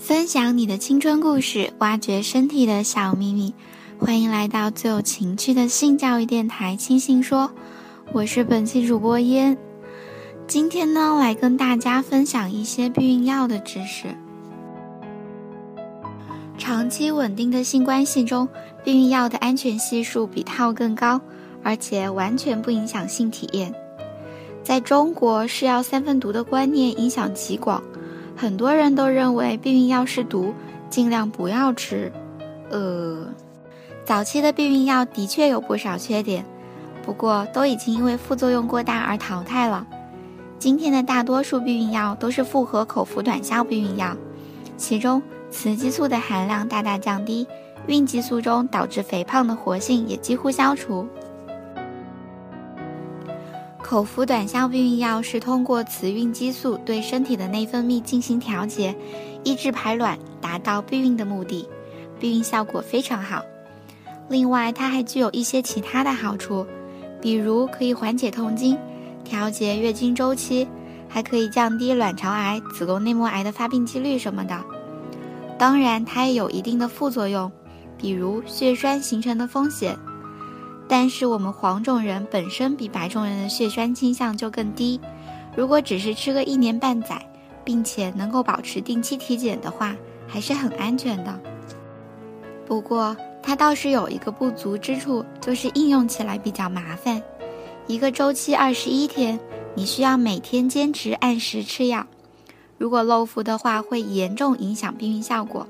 分享你的青春故事，挖掘身体的小秘密。欢迎来到最有情趣的性教育电台《清新说》，我是本期主播烟。今天呢，来跟大家分享一些避孕药的知识。长期稳定的性关系中，避孕药的安全系数比套更高，而且完全不影响性体验。在中国，是药三分毒的观念影响极广。很多人都认为避孕药是毒，尽量不要吃。呃，早期的避孕药的确有不少缺点，不过都已经因为副作用过大而淘汰了。今天的大多数避孕药都是复合口服短效避孕药，其中雌激素的含量大大降低，孕激素中导致肥胖的活性也几乎消除。口服短效避孕药是通过雌孕激素对身体的内分泌进行调节，抑制排卵，达到避孕的目的，避孕效果非常好。另外，它还具有一些其他的好处，比如可以缓解痛经，调节月经周期，还可以降低卵巢癌、子宫内膜癌的发病几率什么的。当然，它也有一定的副作用，比如血栓形成的风险。但是我们黄种人本身比白种人的血栓倾向就更低，如果只是吃个一年半载，并且能够保持定期体检的话，还是很安全的。不过它倒是有一个不足之处，就是应用起来比较麻烦。一个周期二十一天，你需要每天坚持按时吃药，如果漏服的话，会严重影响避孕效果。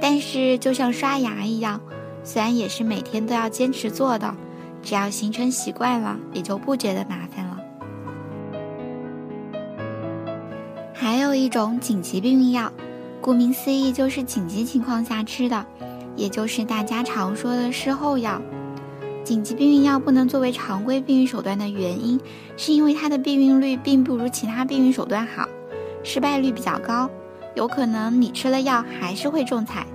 但是就像刷牙一样。虽然也是每天都要坚持做的，只要形成习惯了，也就不觉得麻烦了。还有一种紧急避孕药，顾名思义就是紧急情况下吃的，也就是大家常说的事后药。紧急避孕药不能作为常规避孕手段的原因，是因为它的避孕率并不如其他避孕手段好，失败率比较高，有可能你吃了药还是会中彩。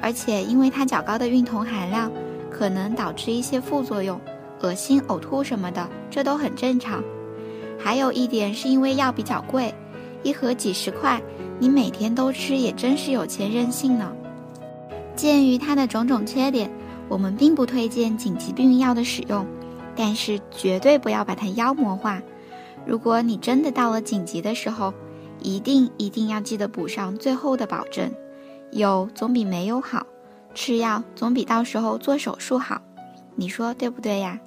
而且，因为它较高的孕酮含量，可能导致一些副作用，恶心、呕吐什么的，这都很正常。还有一点是因为药比较贵，一盒几十块，你每天都吃也真是有钱任性呢。鉴于它的种种缺点，我们并不推荐紧急避孕药的使用，但是绝对不要把它妖魔化。如果你真的到了紧急的时候，一定一定要记得补上最后的保证。有总比没有好，吃药总比到时候做手术好，你说对不对呀？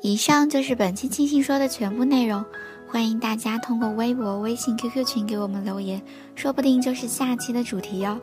以上就是本期星星说的全部内容，欢迎大家通过微博、微信、QQ 群给我们留言，说不定就是下期的主题哟。